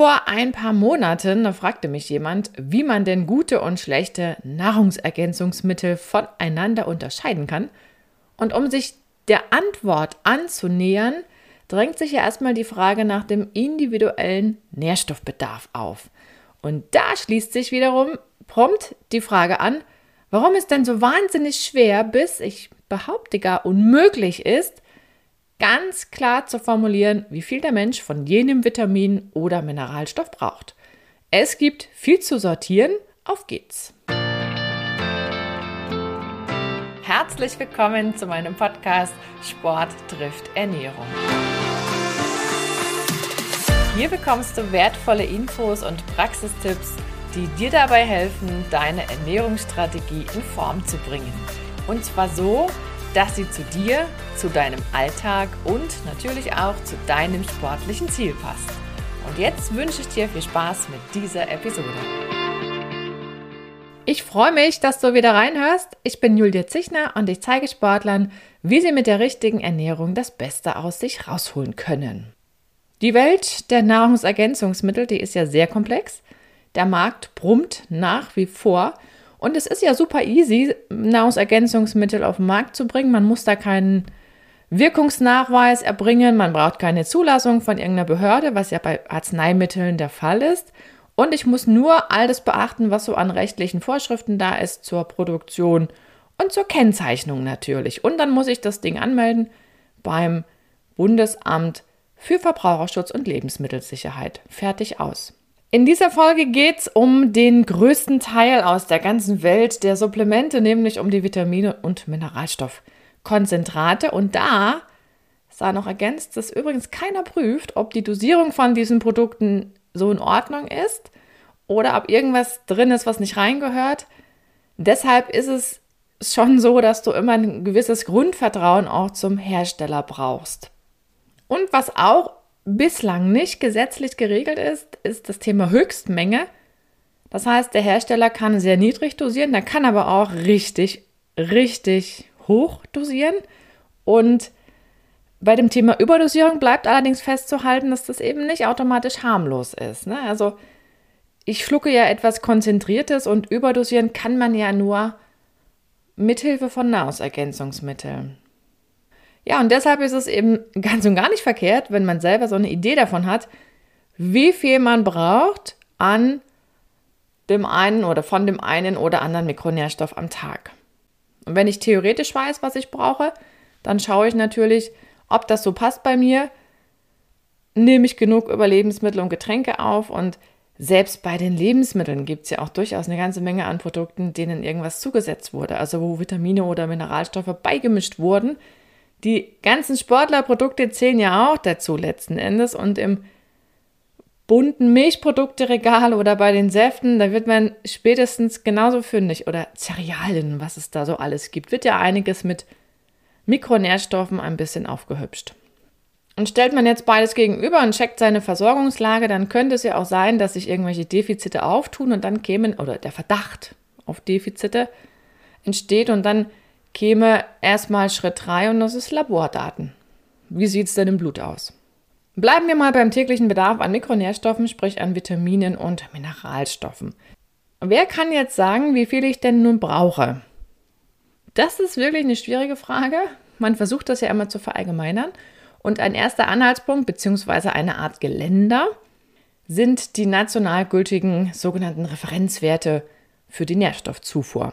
Vor ein paar Monaten fragte mich jemand, wie man denn gute und schlechte Nahrungsergänzungsmittel voneinander unterscheiden kann. Und um sich der Antwort anzunähern, drängt sich ja erstmal die Frage nach dem individuellen Nährstoffbedarf auf. Und da schließt sich wiederum prompt die Frage an, warum es denn so wahnsinnig schwer bis, ich behaupte gar unmöglich ist, ganz klar zu formulieren, wie viel der Mensch von jenem Vitamin oder Mineralstoff braucht. Es gibt viel zu sortieren, auf geht's. Herzlich willkommen zu meinem Podcast Sport trifft Ernährung. Hier bekommst du wertvolle Infos und Praxistipps, die dir dabei helfen, deine Ernährungsstrategie in Form zu bringen. Und zwar so, dass sie zu dir, zu deinem Alltag und natürlich auch zu deinem sportlichen Ziel passt. Und jetzt wünsche ich dir viel Spaß mit dieser Episode. Ich freue mich, dass du wieder reinhörst. Ich bin Julia Zichner und ich zeige Sportlern, wie sie mit der richtigen Ernährung das Beste aus sich rausholen können. Die Welt der Nahrungsergänzungsmittel, die ist ja sehr komplex. Der Markt brummt nach wie vor und es ist ja super easy, Nahrungsergänzungsmittel auf den Markt zu bringen. Man muss da keinen Wirkungsnachweis erbringen, man braucht keine Zulassung von irgendeiner Behörde, was ja bei Arzneimitteln der Fall ist. Und ich muss nur all das beachten, was so an rechtlichen Vorschriften da ist zur Produktion und zur Kennzeichnung natürlich. Und dann muss ich das Ding anmelden beim Bundesamt für Verbraucherschutz und Lebensmittelsicherheit. Fertig aus. In dieser Folge geht es um den größten Teil aus der ganzen Welt der Supplemente, nämlich um die Vitamine und Mineralstoffkonzentrate. Und da sei noch ergänzt, dass übrigens keiner prüft, ob die Dosierung von diesen Produkten so in Ordnung ist oder ob irgendwas drin ist, was nicht reingehört. Deshalb ist es schon so, dass du immer ein gewisses Grundvertrauen auch zum Hersteller brauchst. Und was auch bislang nicht gesetzlich geregelt ist, ist das Thema Höchstmenge. Das heißt, der Hersteller kann sehr niedrig dosieren, der kann aber auch richtig, richtig hoch dosieren. Und bei dem Thema Überdosierung bleibt allerdings festzuhalten, dass das eben nicht automatisch harmlos ist. Ne? Also ich schlucke ja etwas Konzentriertes und überdosieren kann man ja nur mithilfe von Nahrungsergänzungsmitteln. Ja, und deshalb ist es eben ganz und gar nicht verkehrt, wenn man selber so eine Idee davon hat, wie viel man braucht an dem einen oder von dem einen oder anderen Mikronährstoff am Tag. Und wenn ich theoretisch weiß, was ich brauche, dann schaue ich natürlich, ob das so passt bei mir. Nehme ich genug über Lebensmittel und Getränke auf und selbst bei den Lebensmitteln gibt es ja auch durchaus eine ganze Menge an Produkten, denen irgendwas zugesetzt wurde, also wo Vitamine oder Mineralstoffe beigemischt wurden, die ganzen Sportlerprodukte zählen ja auch dazu letzten Endes und im bunten Milchprodukteregal oder bei den Säften, da wird man spätestens genauso fündig oder Cerealien, was es da so alles gibt, wird ja einiges mit Mikronährstoffen ein bisschen aufgehübscht. Und stellt man jetzt beides gegenüber und checkt seine Versorgungslage, dann könnte es ja auch sein, dass sich irgendwelche Defizite auftun und dann kämen, oder der Verdacht auf Defizite entsteht und dann käme erstmal Schritt 3 und das ist Labordaten. Wie sieht es denn im Blut aus? Bleiben wir mal beim täglichen Bedarf an Mikronährstoffen, sprich an Vitaminen und Mineralstoffen. Wer kann jetzt sagen, wie viel ich denn nun brauche? Das ist wirklich eine schwierige Frage. Man versucht das ja immer zu verallgemeinern. Und ein erster Anhaltspunkt bzw. eine Art Geländer sind die national gültigen sogenannten Referenzwerte für die Nährstoffzufuhr.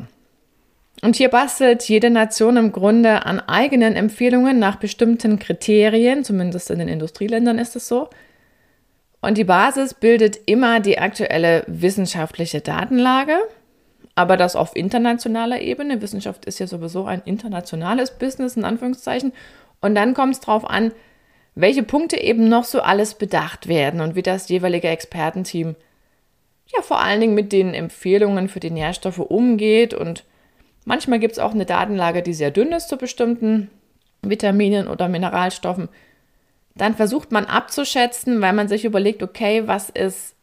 Und hier bastelt jede Nation im Grunde an eigenen Empfehlungen nach bestimmten Kriterien, zumindest in den Industrieländern ist es so. Und die Basis bildet immer die aktuelle wissenschaftliche Datenlage, aber das auf internationaler Ebene. Wissenschaft ist ja sowieso ein internationales Business in Anführungszeichen. Und dann kommt es darauf an, welche Punkte eben noch so alles bedacht werden und wie das jeweilige Expertenteam ja vor allen Dingen mit den Empfehlungen für die Nährstoffe umgeht und Manchmal gibt es auch eine Datenlage, die sehr dünn ist zu bestimmten Vitaminen oder Mineralstoffen. Dann versucht man abzuschätzen, weil man sich überlegt, okay, was ist,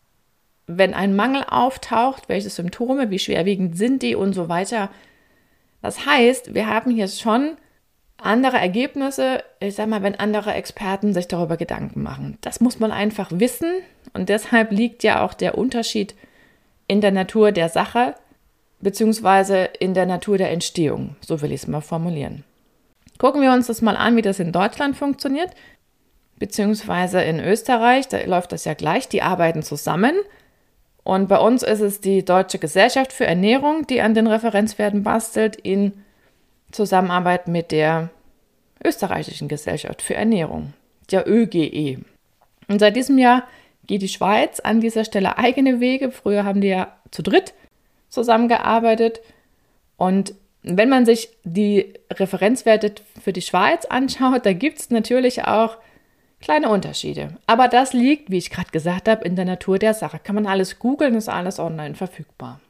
wenn ein Mangel auftaucht, welche Symptome, wie schwerwiegend sind die und so weiter. Das heißt, wir haben hier schon andere Ergebnisse, ich sag mal, wenn andere Experten sich darüber Gedanken machen. Das muss man einfach wissen und deshalb liegt ja auch der Unterschied in der Natur der Sache beziehungsweise in der Natur der Entstehung, so will ich es mal formulieren. Gucken wir uns das mal an, wie das in Deutschland funktioniert, beziehungsweise in Österreich, da läuft das ja gleich, die arbeiten zusammen. Und bei uns ist es die Deutsche Gesellschaft für Ernährung, die an den Referenzwerten bastelt in Zusammenarbeit mit der Österreichischen Gesellschaft für Ernährung, der ÖGE. Und seit diesem Jahr geht die Schweiz an dieser Stelle eigene Wege. Früher haben die ja zu dritt zusammengearbeitet. Und wenn man sich die Referenzwerte für die Schweiz anschaut, da gibt es natürlich auch kleine Unterschiede. Aber das liegt, wie ich gerade gesagt habe, in der Natur der Sache. Kann man alles googeln, ist alles online verfügbar.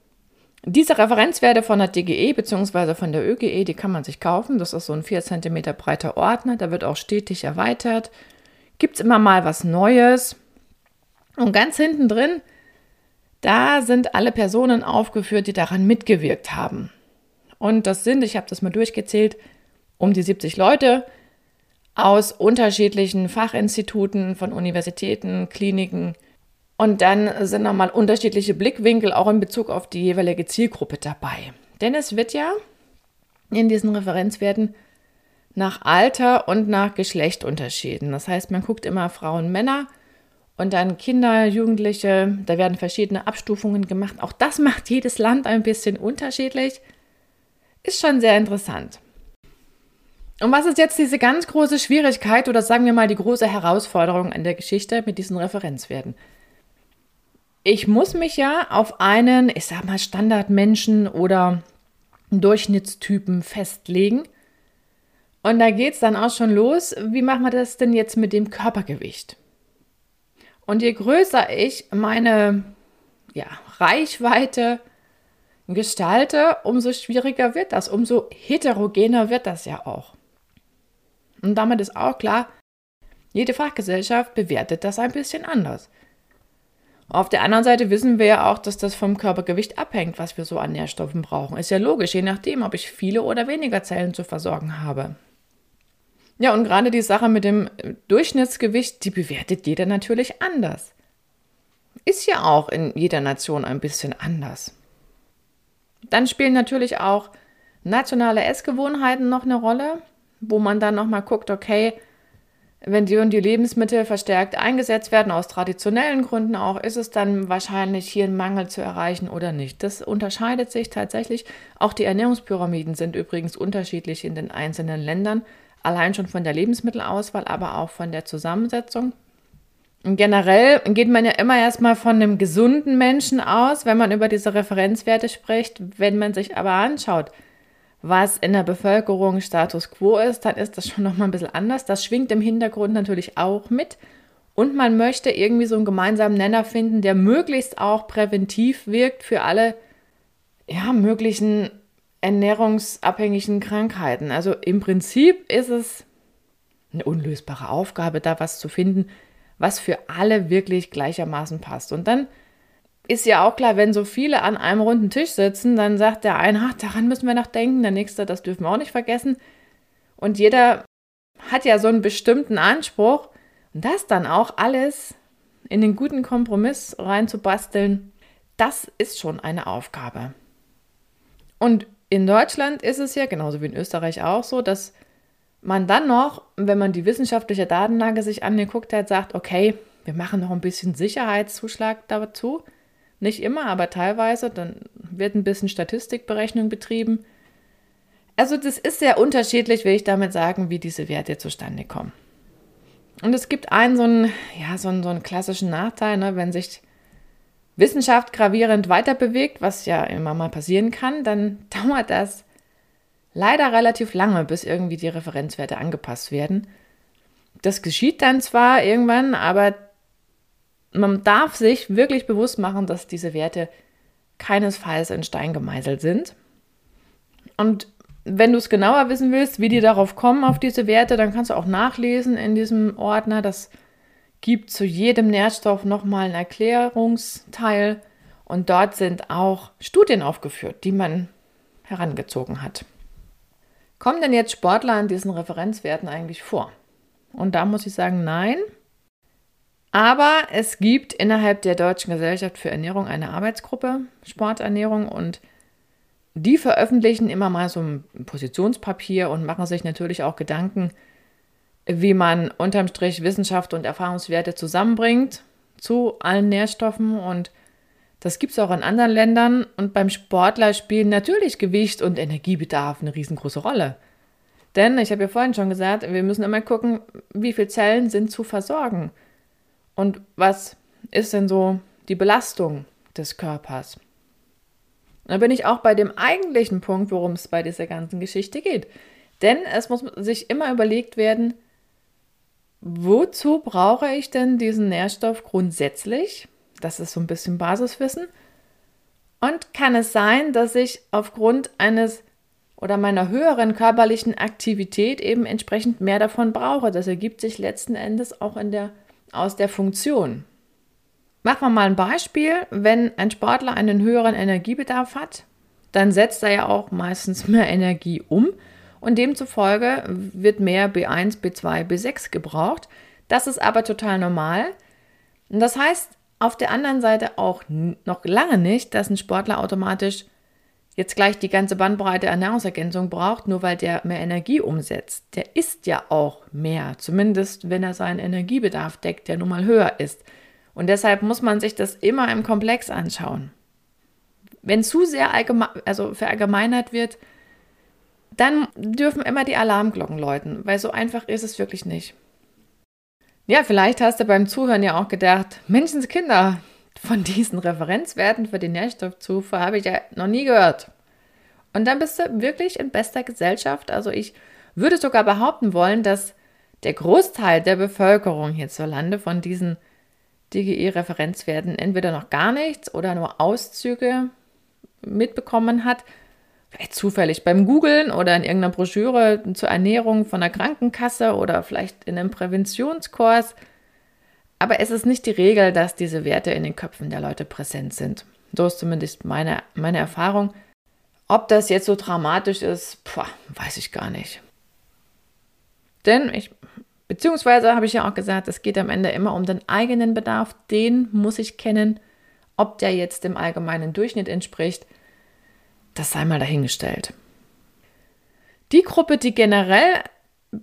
Diese Referenzwerte von der DGE bzw. von der ÖGE, die kann man sich kaufen. Das ist so ein 4 cm breiter Ordner, der wird auch stetig erweitert. Gibt es immer mal was Neues. Und ganz hinten drin, da sind alle Personen aufgeführt, die daran mitgewirkt haben. Und das sind, ich habe das mal durchgezählt, um die 70 Leute aus unterschiedlichen Fachinstituten, von Universitäten, Kliniken, und dann sind nochmal unterschiedliche Blickwinkel auch in Bezug auf die jeweilige Zielgruppe dabei. Denn es wird ja in diesen Referenzwerten nach Alter und nach Geschlecht unterschieden. Das heißt, man guckt immer Frauen, Männer und dann Kinder, Jugendliche. Da werden verschiedene Abstufungen gemacht. Auch das macht jedes Land ein bisschen unterschiedlich. Ist schon sehr interessant. Und was ist jetzt diese ganz große Schwierigkeit oder sagen wir mal die große Herausforderung an der Geschichte mit diesen Referenzwerten? ich muss mich ja auf einen, ich sag mal, Standardmenschen oder Durchschnittstypen festlegen. Und da geht es dann auch schon los, wie machen wir das denn jetzt mit dem Körpergewicht? Und je größer ich meine ja, Reichweite gestalte, umso schwieriger wird das, umso heterogener wird das ja auch. Und damit ist auch klar, jede Fachgesellschaft bewertet das ein bisschen anders. Auf der anderen Seite wissen wir ja auch, dass das vom Körpergewicht abhängt, was wir so an Nährstoffen brauchen. Ist ja logisch, je nachdem, ob ich viele oder weniger Zellen zu versorgen habe. Ja, und gerade die Sache mit dem Durchschnittsgewicht, die bewertet jeder natürlich anders. Ist ja auch in jeder Nation ein bisschen anders. Dann spielen natürlich auch nationale Essgewohnheiten noch eine Rolle, wo man dann nochmal guckt, okay, wenn die und die Lebensmittel verstärkt eingesetzt werden, aus traditionellen Gründen auch, ist es dann wahrscheinlich hier ein Mangel zu erreichen oder nicht. Das unterscheidet sich tatsächlich. Auch die Ernährungspyramiden sind übrigens unterschiedlich in den einzelnen Ländern, allein schon von der Lebensmittelauswahl, aber auch von der Zusammensetzung. Generell geht man ja immer erstmal von einem gesunden Menschen aus, wenn man über diese Referenzwerte spricht. Wenn man sich aber anschaut, was in der Bevölkerung Status quo ist, dann ist das schon nochmal ein bisschen anders. Das schwingt im Hintergrund natürlich auch mit. Und man möchte irgendwie so einen gemeinsamen Nenner finden, der möglichst auch präventiv wirkt für alle ja, möglichen ernährungsabhängigen Krankheiten. Also im Prinzip ist es eine unlösbare Aufgabe, da was zu finden, was für alle wirklich gleichermaßen passt. Und dann ist ja auch klar, wenn so viele an einem runden Tisch sitzen, dann sagt der eine, ach, daran müssen wir noch denken, der nächste, das dürfen wir auch nicht vergessen. Und jeder hat ja so einen bestimmten Anspruch. Und das dann auch alles in den guten Kompromiss reinzubasteln, das ist schon eine Aufgabe. Und in Deutschland ist es ja, genauso wie in Österreich auch so, dass man dann noch, wenn man die wissenschaftliche Datenlage sich angeguckt hat, sagt, okay, wir machen noch ein bisschen Sicherheitszuschlag dazu. Nicht immer, aber teilweise. Dann wird ein bisschen Statistikberechnung betrieben. Also das ist sehr unterschiedlich, will ich damit sagen, wie diese Werte zustande kommen. Und es gibt einen so einen, ja, so einen, so einen klassischen Nachteil, ne? wenn sich Wissenschaft gravierend weiter bewegt, was ja immer mal passieren kann, dann dauert das leider relativ lange, bis irgendwie die Referenzwerte angepasst werden. Das geschieht dann zwar irgendwann, aber man darf sich wirklich bewusst machen, dass diese Werte keinesfalls in Stein gemeißelt sind. Und wenn du es genauer wissen willst, wie die darauf kommen, auf diese Werte, dann kannst du auch nachlesen in diesem Ordner. Das gibt zu jedem Nährstoff nochmal einen Erklärungsteil. Und dort sind auch Studien aufgeführt, die man herangezogen hat. Kommen denn jetzt Sportler an diesen Referenzwerten eigentlich vor? Und da muss ich sagen, nein. Aber es gibt innerhalb der Deutschen Gesellschaft für Ernährung eine Arbeitsgruppe Sporternährung und die veröffentlichen immer mal so ein Positionspapier und machen sich natürlich auch Gedanken, wie man unterm Strich Wissenschaft und Erfahrungswerte zusammenbringt zu allen Nährstoffen und das gibt es auch in anderen Ländern und beim Sportler spielen natürlich Gewicht und Energiebedarf eine riesengroße Rolle. Denn, ich habe ja vorhin schon gesagt, wir müssen immer gucken, wie viele Zellen sind zu versorgen und was ist denn so die Belastung des Körpers. Da bin ich auch bei dem eigentlichen Punkt, worum es bei dieser ganzen Geschichte geht. Denn es muss sich immer überlegt werden, wozu brauche ich denn diesen Nährstoff grundsätzlich? Das ist so ein bisschen Basiswissen. Und kann es sein, dass ich aufgrund eines oder meiner höheren körperlichen Aktivität eben entsprechend mehr davon brauche? Das ergibt sich letzten Endes auch in der, aus der Funktion. Machen wir mal ein Beispiel. Wenn ein Sportler einen höheren Energiebedarf hat, dann setzt er ja auch meistens mehr Energie um und demzufolge wird mehr B1, B2, B6 gebraucht. Das ist aber total normal. Und das heißt, auf der anderen Seite auch noch lange nicht, dass ein Sportler automatisch jetzt gleich die ganze Bandbreite Ernährungsergänzung braucht, nur weil der mehr Energie umsetzt. Der isst ja auch mehr, zumindest wenn er seinen Energiebedarf deckt, der nun mal höher ist. Und deshalb muss man sich das immer im Komplex anschauen. Wenn zu sehr also verallgemeinert wird, dann dürfen immer die Alarmglocken läuten, weil so einfach ist es wirklich nicht. Ja, vielleicht hast du beim Zuhören ja auch gedacht, Menschenskinder, von diesen Referenzwerten für die Nährstoffzufuhr habe ich ja noch nie gehört. Und dann bist du wirklich in bester Gesellschaft. Also ich würde sogar behaupten wollen, dass der Großteil der Bevölkerung hierzulande von diesen DGE-Referenzwerten entweder noch gar nichts oder nur Auszüge mitbekommen hat zufällig beim Googlen oder in irgendeiner Broschüre zur Ernährung von der Krankenkasse oder vielleicht in einem Präventionskurs. Aber es ist nicht die Regel, dass diese Werte in den Köpfen der Leute präsent sind. So ist zumindest meine, meine Erfahrung. Ob das jetzt so dramatisch ist, pf, weiß ich gar nicht. Denn ich, beziehungsweise habe ich ja auch gesagt, es geht am Ende immer um den eigenen Bedarf. Den muss ich kennen, ob der jetzt dem allgemeinen Durchschnitt entspricht das sei mal dahingestellt. Die Gruppe, die generell,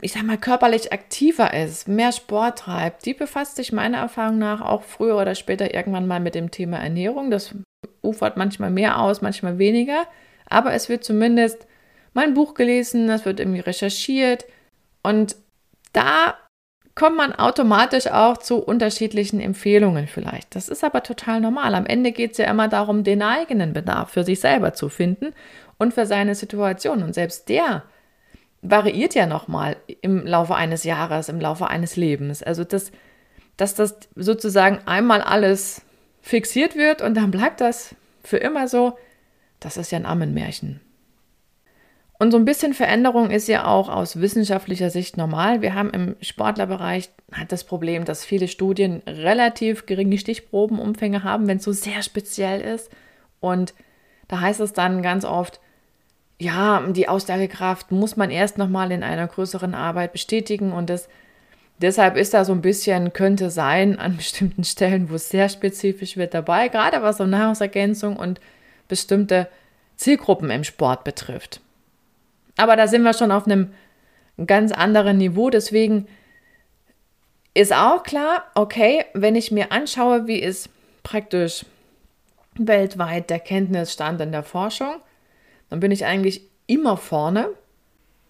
ich sag mal, körperlich aktiver ist, mehr Sport treibt, die befasst sich meiner Erfahrung nach auch früher oder später irgendwann mal mit dem Thema Ernährung. Das ufert manchmal mehr aus, manchmal weniger. Aber es wird zumindest mal ein Buch gelesen, es wird irgendwie recherchiert. Und da kommt man automatisch auch zu unterschiedlichen Empfehlungen vielleicht. Das ist aber total normal. Am Ende geht es ja immer darum, den eigenen Bedarf für sich selber zu finden und für seine Situation. Und selbst der variiert ja nochmal im Laufe eines Jahres, im Laufe eines Lebens. Also das, dass das sozusagen einmal alles fixiert wird und dann bleibt das für immer so, das ist ja ein Ammenmärchen. Und so ein bisschen Veränderung ist ja auch aus wissenschaftlicher Sicht normal. Wir haben im Sportlerbereich halt das Problem, dass viele Studien relativ geringe Stichprobenumfänge haben, wenn es so sehr speziell ist. Und da heißt es dann ganz oft, ja, die Aussagekraft muss man erst nochmal in einer größeren Arbeit bestätigen und das, deshalb ist da so ein bisschen, könnte sein, an bestimmten Stellen, wo es sehr spezifisch wird dabei, gerade was so Nahrungsergänzung und bestimmte Zielgruppen im Sport betrifft. Aber da sind wir schon auf einem ganz anderen Niveau. Deswegen ist auch klar, okay, wenn ich mir anschaue, wie ist praktisch weltweit der Kenntnisstand in der Forschung, dann bin ich eigentlich immer vorne,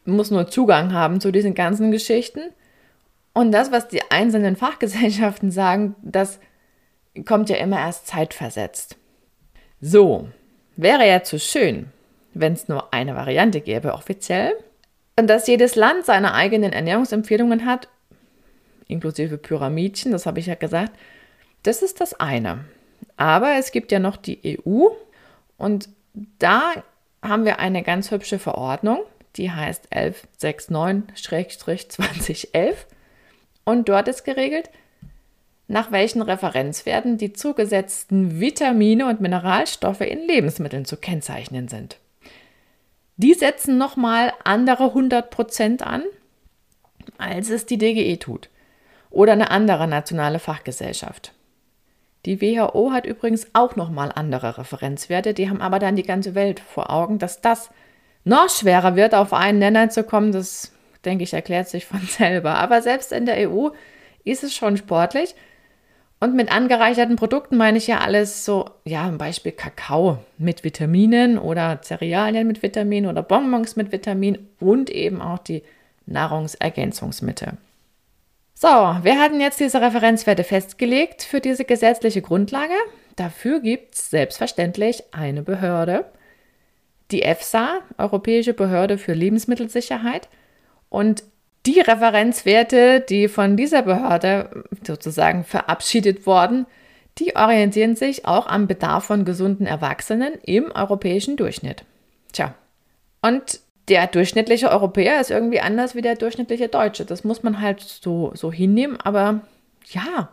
muss nur Zugang haben zu diesen ganzen Geschichten. Und das, was die einzelnen Fachgesellschaften sagen, das kommt ja immer erst zeitversetzt. So, wäre ja zu schön, wenn es nur eine Variante gäbe offiziell. Und dass jedes Land seine eigenen Ernährungsempfehlungen hat, inklusive Pyramidchen, das habe ich ja gesagt, das ist das eine. Aber es gibt ja noch die EU und da haben wir eine ganz hübsche Verordnung, die heißt 1169-2011 und dort ist geregelt, nach welchen Referenzwerten die zugesetzten Vitamine und Mineralstoffe in Lebensmitteln zu kennzeichnen sind. Die setzen nochmal andere 100% an, als es die DGE tut. Oder eine andere nationale Fachgesellschaft. Die WHO hat übrigens auch nochmal andere Referenzwerte, die haben aber dann die ganze Welt vor Augen, dass das noch schwerer wird, auf einen Nenner zu kommen. Das, denke ich, erklärt sich von selber. Aber selbst in der EU ist es schon sportlich. Und mit angereicherten Produkten meine ich ja alles so, ja, ein Beispiel Kakao mit Vitaminen oder Cerealien mit Vitaminen oder Bonbons mit Vitamin und eben auch die Nahrungsergänzungsmittel. So, wir hatten jetzt diese Referenzwerte festgelegt für diese gesetzliche Grundlage. Dafür gibt es selbstverständlich eine Behörde, die EFSA, Europäische Behörde für Lebensmittelsicherheit. Und die Referenzwerte, die von dieser Behörde sozusagen verabschiedet wurden, die orientieren sich auch am Bedarf von gesunden Erwachsenen im europäischen Durchschnitt. Tja, und der durchschnittliche Europäer ist irgendwie anders wie der durchschnittliche Deutsche. Das muss man halt so, so hinnehmen. Aber ja,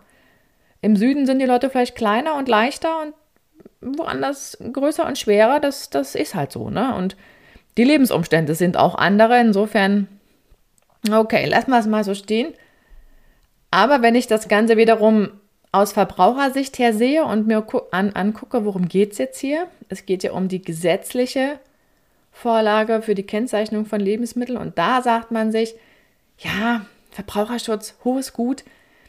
im Süden sind die Leute vielleicht kleiner und leichter und woanders größer und schwerer. Das, das ist halt so. Ne? Und die Lebensumstände sind auch andere. Insofern Okay, lassen wir es mal so stehen. Aber wenn ich das Ganze wiederum aus Verbrauchersicht her sehe und mir an, angucke, worum geht es jetzt hier? Es geht ja um die gesetzliche Vorlage für die Kennzeichnung von Lebensmitteln. Und da sagt man sich, ja, Verbraucherschutz, hohes Gut.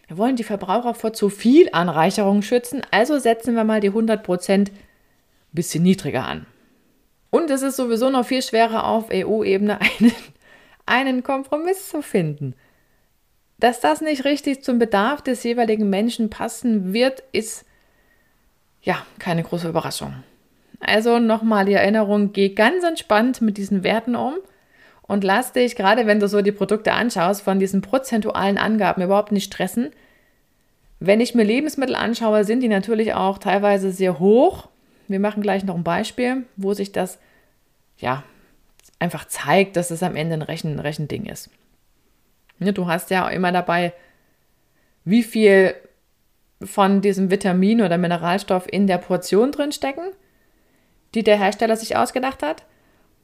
Wir wollen die Verbraucher vor zu viel Anreicherung schützen, also setzen wir mal die 100 Prozent ein bisschen niedriger an. Und es ist sowieso noch viel schwerer auf EU-Ebene einen einen Kompromiss zu finden. Dass das nicht richtig zum Bedarf des jeweiligen Menschen passen wird, ist ja keine große Überraschung. Also nochmal die Erinnerung, geh ganz entspannt mit diesen Werten um und lass dich, gerade wenn du so die Produkte anschaust, von diesen prozentualen Angaben überhaupt nicht stressen. Wenn ich mir Lebensmittel anschaue, sind die natürlich auch teilweise sehr hoch. Wir machen gleich noch ein Beispiel, wo sich das ja einfach zeigt, dass es am Ende ein Rechen, Rechending ist. Du hast ja immer dabei, wie viel von diesem Vitamin oder Mineralstoff in der Portion drin stecken, die der Hersteller sich ausgedacht hat.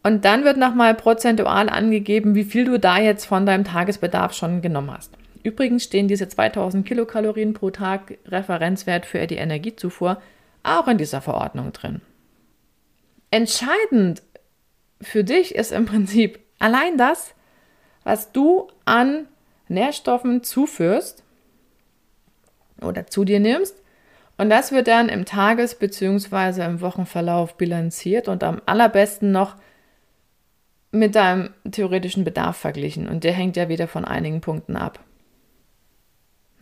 Und dann wird nochmal prozentual angegeben, wie viel du da jetzt von deinem Tagesbedarf schon genommen hast. Übrigens stehen diese 2000 Kilokalorien pro Tag Referenzwert für die Energiezufuhr auch in dieser Verordnung drin. Entscheidend für dich ist im Prinzip allein das, was du an Nährstoffen zuführst oder zu dir nimmst. Und das wird dann im Tages- bzw. im Wochenverlauf bilanziert und am allerbesten noch mit deinem theoretischen Bedarf verglichen. Und der hängt ja wieder von einigen Punkten ab.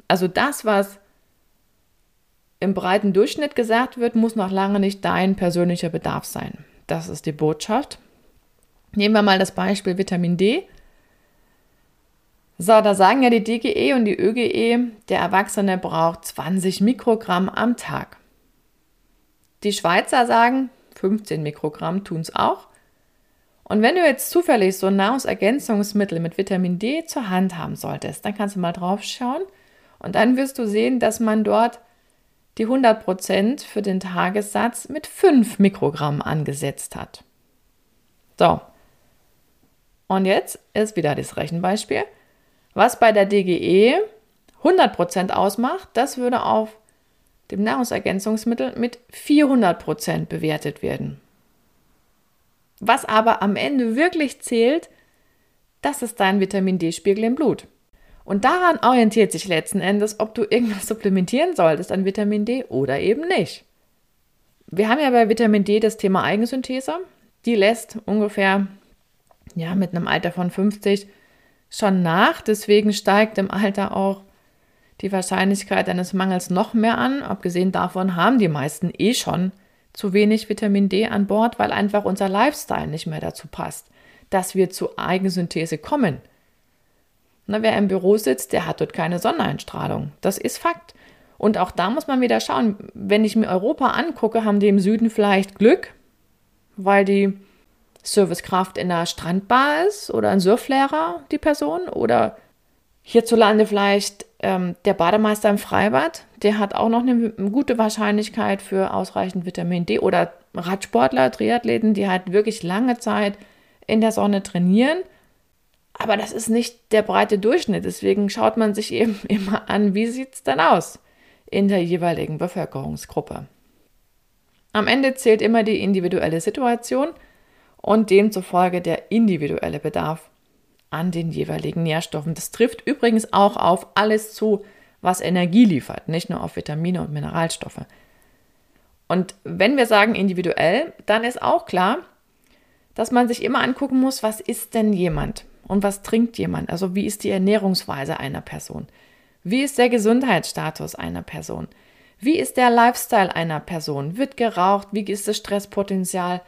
Also das, was im breiten Durchschnitt gesagt wird, muss noch lange nicht dein persönlicher Bedarf sein. Das ist die Botschaft. Nehmen wir mal das Beispiel Vitamin D. So, da sagen ja die DGE und die ÖGE, der Erwachsene braucht 20 Mikrogramm am Tag. Die Schweizer sagen, 15 Mikrogramm tun es auch. Und wenn du jetzt zufällig so ein Nahrungsergänzungsmittel mit Vitamin D zur Hand haben solltest, dann kannst du mal drauf schauen und dann wirst du sehen, dass man dort die 100% für den Tagessatz mit 5 Mikrogramm angesetzt hat. So, und jetzt ist wieder das Rechenbeispiel. Was bei der DGE 100% ausmacht, das würde auf dem Nahrungsergänzungsmittel mit 400% bewertet werden. Was aber am Ende wirklich zählt, das ist dein Vitamin D-Spiegel im Blut. Und daran orientiert sich letzten Endes, ob du irgendwas supplementieren solltest an Vitamin D oder eben nicht. Wir haben ja bei Vitamin D das Thema Eigensynthese. Die lässt ungefähr ja, mit einem Alter von 50 schon nach. Deswegen steigt im Alter auch die Wahrscheinlichkeit eines Mangels noch mehr an. Abgesehen davon haben die meisten eh schon zu wenig Vitamin D an Bord, weil einfach unser Lifestyle nicht mehr dazu passt, dass wir zu Eigensynthese kommen. Na, wer im Büro sitzt, der hat dort keine Sonneneinstrahlung. Das ist Fakt. Und auch da muss man wieder schauen, wenn ich mir Europa angucke, haben die im Süden vielleicht Glück, weil die Servicekraft in der Strandbar ist oder ein Surflehrer, die Person, oder hierzulande vielleicht ähm, der Bademeister im Freibad, der hat auch noch eine, eine gute Wahrscheinlichkeit für ausreichend Vitamin D oder Radsportler, Triathleten, die halt wirklich lange Zeit in der Sonne trainieren. Aber das ist nicht der breite Durchschnitt. Deswegen schaut man sich eben immer an, wie sieht es denn aus in der jeweiligen Bevölkerungsgruppe. Am Ende zählt immer die individuelle Situation und demzufolge der individuelle Bedarf an den jeweiligen Nährstoffen. Das trifft übrigens auch auf alles zu, was Energie liefert, nicht nur auf Vitamine und Mineralstoffe. Und wenn wir sagen individuell, dann ist auch klar, dass man sich immer angucken muss, was ist denn jemand und was trinkt jemand? Also wie ist die Ernährungsweise einer Person? Wie ist der Gesundheitsstatus einer Person? Wie ist der Lifestyle einer Person? Wird geraucht? Wie ist das Stresspotenzial?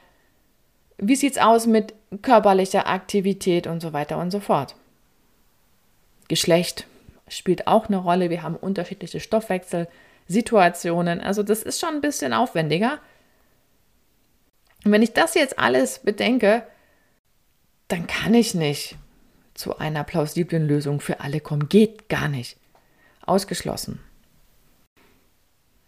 Wie sieht es aus mit körperlicher Aktivität und so weiter und so fort? Geschlecht spielt auch eine Rolle. Wir haben unterschiedliche Stoffwechselsituationen. Also das ist schon ein bisschen aufwendiger. Und wenn ich das jetzt alles bedenke, dann kann ich nicht zu einer plausiblen Lösung für alle kommen. Geht gar nicht. Ausgeschlossen.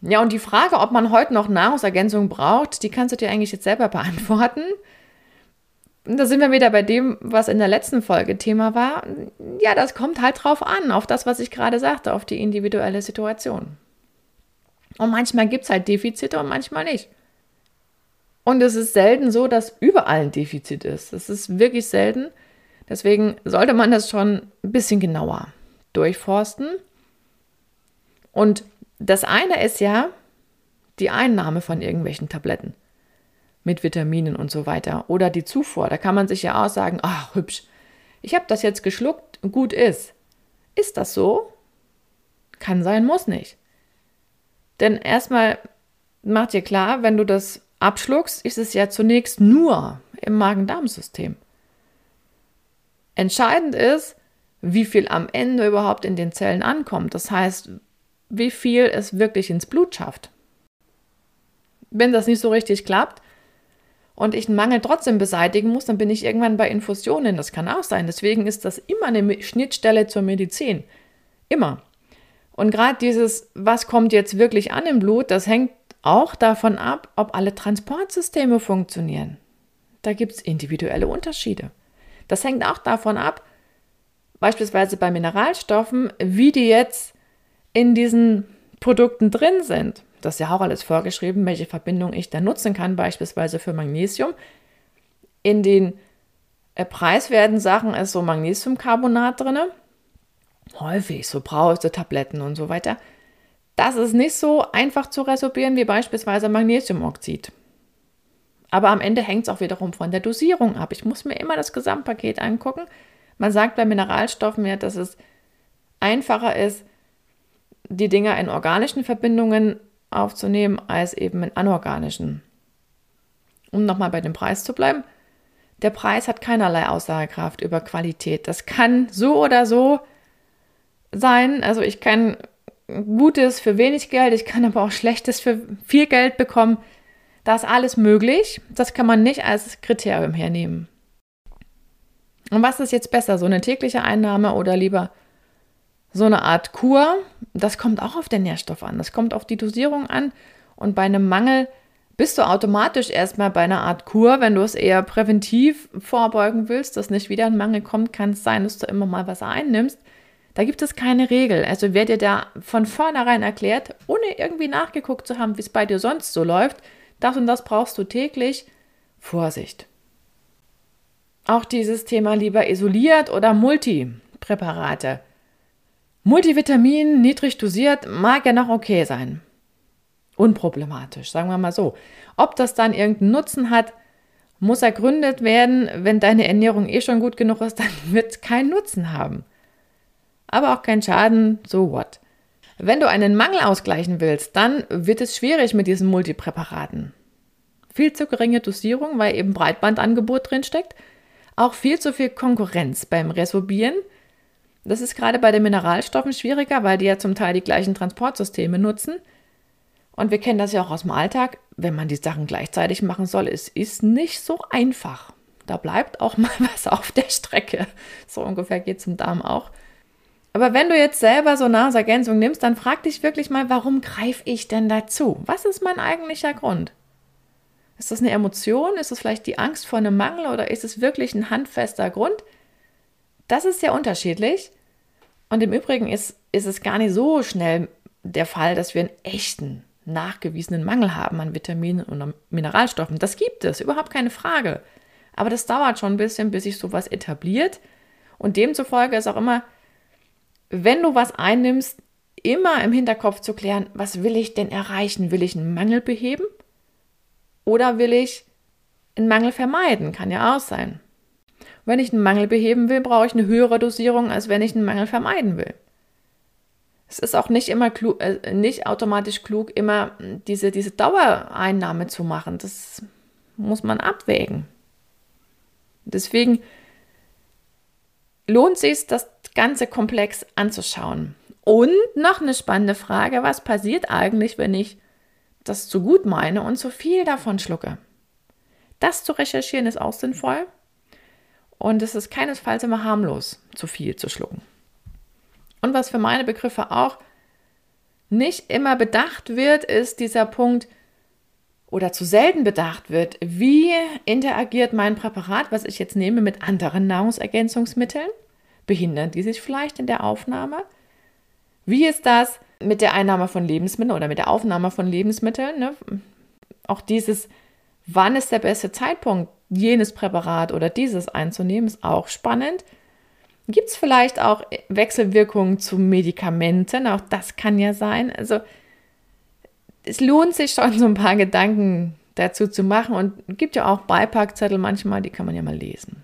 Ja, und die Frage, ob man heute noch Nahrungsergänzung braucht, die kannst du dir eigentlich jetzt selber beantworten. Da sind wir wieder bei dem, was in der letzten Folge Thema war. Ja, das kommt halt drauf an, auf das, was ich gerade sagte, auf die individuelle Situation. Und manchmal gibt es halt Defizite und manchmal nicht. Und es ist selten so, dass überall ein Defizit ist. Es ist wirklich selten. Deswegen sollte man das schon ein bisschen genauer durchforsten. Und das eine ist ja die Einnahme von irgendwelchen Tabletten mit Vitaminen und so weiter oder die Zufuhr. Da kann man sich ja auch sagen, ach hübsch, ich habe das jetzt geschluckt, gut ist. Ist das so? Kann sein, muss nicht. Denn erstmal macht dir klar, wenn du das abschluckst, ist es ja zunächst nur im Magen-Darm-System. Entscheidend ist, wie viel am Ende überhaupt in den Zellen ankommt. Das heißt, wie viel es wirklich ins Blut schafft. Wenn das nicht so richtig klappt und ich einen Mangel trotzdem beseitigen muss, dann bin ich irgendwann bei Infusionen. Das kann auch sein. Deswegen ist das immer eine Schnittstelle zur Medizin. Immer. Und gerade dieses, was kommt jetzt wirklich an im Blut, das hängt auch davon ab, ob alle Transportsysteme funktionieren. Da gibt es individuelle Unterschiede. Das hängt auch davon ab, beispielsweise bei Mineralstoffen, wie die jetzt in diesen Produkten drin sind. Das ist ja auch alles vorgeschrieben, welche Verbindung ich da nutzen kann, beispielsweise für Magnesium. In den äh, preiswerten Sachen ist so Magnesiumcarbonat drin. Häufig so Brausetabletten und so weiter. Das ist nicht so einfach zu resorbieren wie beispielsweise Magnesiumoxid. Aber am Ende hängt es auch wiederum von der Dosierung ab. Ich muss mir immer das Gesamtpaket angucken. Man sagt bei Mineralstoffen ja, dass es einfacher ist, die Dinger in organischen Verbindungen aufzunehmen, als eben in anorganischen. Um nochmal bei dem Preis zu bleiben. Der Preis hat keinerlei Aussagekraft über Qualität. Das kann so oder so sein. Also ich kann Gutes für wenig Geld, ich kann aber auch Schlechtes für viel Geld bekommen. Da ist alles möglich. Das kann man nicht als Kriterium hernehmen. Und was ist jetzt besser, so eine tägliche Einnahme oder lieber so eine Art Kur, das kommt auch auf den Nährstoff an, das kommt auf die Dosierung an und bei einem Mangel bist du automatisch erstmal bei einer Art Kur, wenn du es eher präventiv vorbeugen willst, dass nicht wieder ein Mangel kommt, kann es sein, dass du immer mal was einnimmst. Da gibt es keine Regel. Also wer dir da von vornherein erklärt, ohne irgendwie nachgeguckt zu haben, wie es bei dir sonst so läuft, das und das brauchst du täglich, Vorsicht. Auch dieses Thema lieber isoliert oder Multipräparate. Multivitamin, niedrig dosiert, mag ja noch okay sein. Unproblematisch, sagen wir mal so. Ob das dann irgendeinen Nutzen hat, muss ergründet werden. Wenn deine Ernährung eh schon gut genug ist, dann wird es keinen Nutzen haben. Aber auch keinen Schaden, so what. Wenn du einen Mangel ausgleichen willst, dann wird es schwierig mit diesen Multipräparaten. Viel zu geringe Dosierung, weil eben Breitbandangebot drinsteckt. Auch viel zu viel Konkurrenz beim Resorbieren – das ist gerade bei den Mineralstoffen schwieriger, weil die ja zum Teil die gleichen Transportsysteme nutzen. Und wir kennen das ja auch aus dem Alltag, wenn man die Sachen gleichzeitig machen soll, es ist nicht so einfach. Da bleibt auch mal was auf der Strecke. So ungefähr geht es im Darm auch. Aber wenn du jetzt selber so Nahrungsergänzung nimmst, dann frag dich wirklich mal, warum greife ich denn dazu? Was ist mein eigentlicher Grund? Ist das eine Emotion? Ist es vielleicht die Angst vor einem Mangel oder ist es wirklich ein handfester Grund? Das ist sehr unterschiedlich. Und im Übrigen ist, ist es gar nicht so schnell der Fall, dass wir einen echten, nachgewiesenen Mangel haben an Vitaminen und Mineralstoffen. Das gibt es, überhaupt keine Frage. Aber das dauert schon ein bisschen, bis sich sowas etabliert. Und demzufolge ist auch immer, wenn du was einnimmst, immer im Hinterkopf zu klären, was will ich denn erreichen? Will ich einen Mangel beheben? Oder will ich einen Mangel vermeiden? Kann ja auch sein. Wenn ich einen Mangel beheben will, brauche ich eine höhere Dosierung, als wenn ich einen Mangel vermeiden will. Es ist auch nicht immer klug, äh, nicht automatisch klug, immer diese, diese Dauereinnahme zu machen. Das muss man abwägen. Deswegen lohnt es sich, das ganze Komplex anzuschauen. Und noch eine spannende Frage, was passiert eigentlich, wenn ich das zu gut meine und zu viel davon schlucke? Das zu recherchieren ist auch sinnvoll. Und es ist keinesfalls immer harmlos, zu viel zu schlucken. Und was für meine Begriffe auch nicht immer bedacht wird, ist dieser Punkt, oder zu selten bedacht wird, wie interagiert mein Präparat, was ich jetzt nehme, mit anderen Nahrungsergänzungsmitteln? Behindern die sich vielleicht in der Aufnahme? Wie ist das mit der Einnahme von Lebensmitteln oder mit der Aufnahme von Lebensmitteln? Ne? Auch dieses, wann ist der beste Zeitpunkt, jenes Präparat oder dieses einzunehmen, ist auch spannend. Gibt es vielleicht auch Wechselwirkungen zu Medikamenten? Auch das kann ja sein. Also es lohnt sich schon, so ein paar Gedanken dazu zu machen und gibt ja auch Beipackzettel manchmal, die kann man ja mal lesen.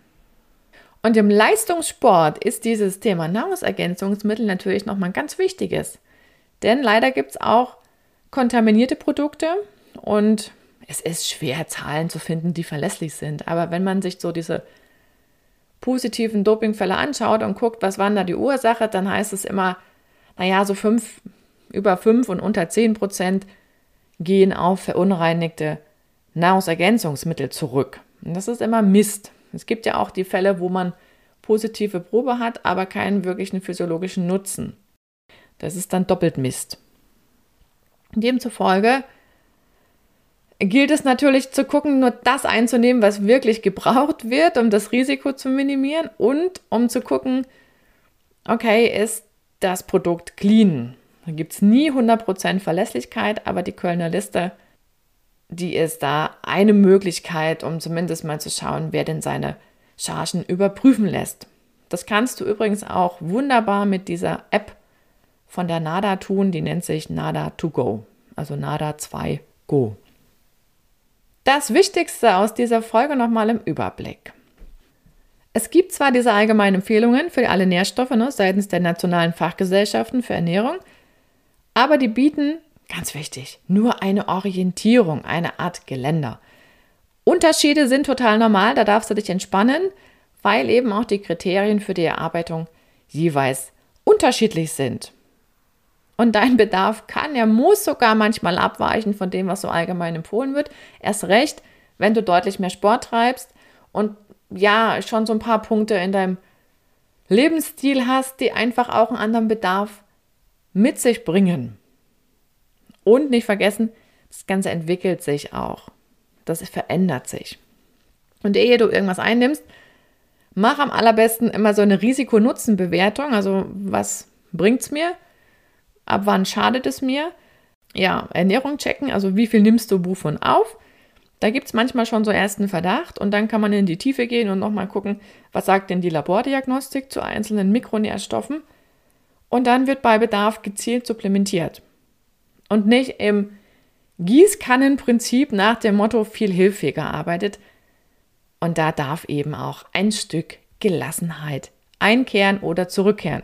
Und im Leistungssport ist dieses Thema Nahrungsergänzungsmittel natürlich nochmal ein ganz wichtiges. Denn leider gibt es auch kontaminierte Produkte und es ist schwer, Zahlen zu finden, die verlässlich sind. Aber wenn man sich so diese positiven Dopingfälle anschaut und guckt, was war da die Ursache, dann heißt es immer, naja, so fünf, über fünf und unter zehn Prozent gehen auf verunreinigte Nahrungsergänzungsmittel zurück. Und das ist immer Mist. Es gibt ja auch die Fälle, wo man positive Probe hat, aber keinen wirklichen physiologischen Nutzen. Das ist dann doppelt Mist. Demzufolge gilt es natürlich zu gucken, nur das einzunehmen, was wirklich gebraucht wird, um das Risiko zu minimieren und um zu gucken, okay, ist das Produkt clean? Da gibt es nie 100% Verlässlichkeit, aber die Kölner Liste, die ist da eine Möglichkeit, um zumindest mal zu schauen, wer denn seine Chargen überprüfen lässt. Das kannst du übrigens auch wunderbar mit dieser App von der NADA tun, die nennt sich NADA to go, also NADA 2 Go. Das Wichtigste aus dieser Folge nochmal im Überblick. Es gibt zwar diese allgemeinen Empfehlungen für alle Nährstoffe ne, seitens der nationalen Fachgesellschaften für Ernährung, aber die bieten, ganz wichtig, nur eine Orientierung, eine Art Geländer. Unterschiede sind total normal, da darfst du dich entspannen, weil eben auch die Kriterien für die Erarbeitung jeweils unterschiedlich sind. Und dein Bedarf kann, er muss sogar manchmal abweichen von dem, was so allgemein empfohlen wird. Erst recht, wenn du deutlich mehr Sport treibst und ja, schon so ein paar Punkte in deinem Lebensstil hast, die einfach auch einen anderen Bedarf mit sich bringen. Und nicht vergessen, das Ganze entwickelt sich auch. Das verändert sich. Und ehe du irgendwas einnimmst, mach am allerbesten immer so eine Risiko-Nutzen-Bewertung. Also, was bringt es mir? Ab wann schadet es mir? Ja, Ernährung checken. Also, wie viel nimmst du wovon auf? Da gibt es manchmal schon so ersten Verdacht und dann kann man in die Tiefe gehen und nochmal gucken, was sagt denn die Labordiagnostik zu einzelnen Mikronährstoffen und dann wird bei Bedarf gezielt supplementiert. Und nicht im Gießkannenprinzip nach dem Motto viel Hilfe gearbeitet. Und da darf eben auch ein Stück Gelassenheit einkehren oder zurückkehren.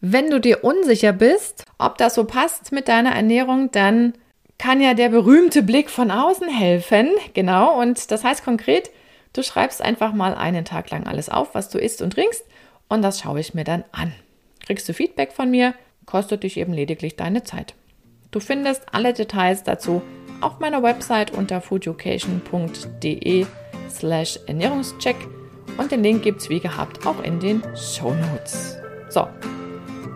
Wenn du dir unsicher bist, ob das so passt mit deiner Ernährung, dann kann ja der berühmte Blick von außen helfen. Genau, und das heißt konkret, du schreibst einfach mal einen Tag lang alles auf, was du isst und trinkst, und das schaue ich mir dann an kriegst du Feedback von mir, kostet dich eben lediglich deine Zeit. Du findest alle Details dazu auf meiner Website unter foodeducation.de slash Ernährungscheck und den Link gibt es wie gehabt auch in den Show Notes. So,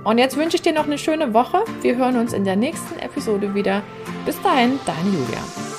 und jetzt wünsche ich dir noch eine schöne Woche. Wir hören uns in der nächsten Episode wieder. Bis dahin, deine Julia.